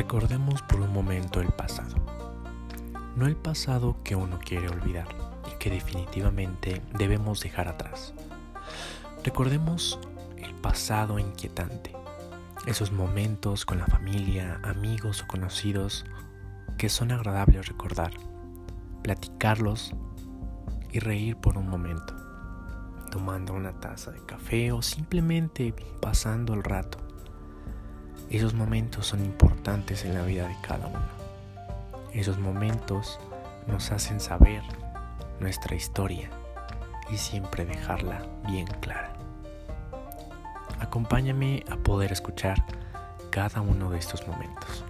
Recordemos por un momento el pasado. No el pasado que uno quiere olvidar y que definitivamente debemos dejar atrás. Recordemos el pasado inquietante. Esos momentos con la familia, amigos o conocidos que son agradables recordar. Platicarlos y reír por un momento. Tomando una taza de café o simplemente pasando el rato esos momentos son importantes en la vida de cada uno. Esos momentos nos hacen saber nuestra historia y siempre dejarla bien clara. Acompáñame a poder escuchar cada uno de estos momentos.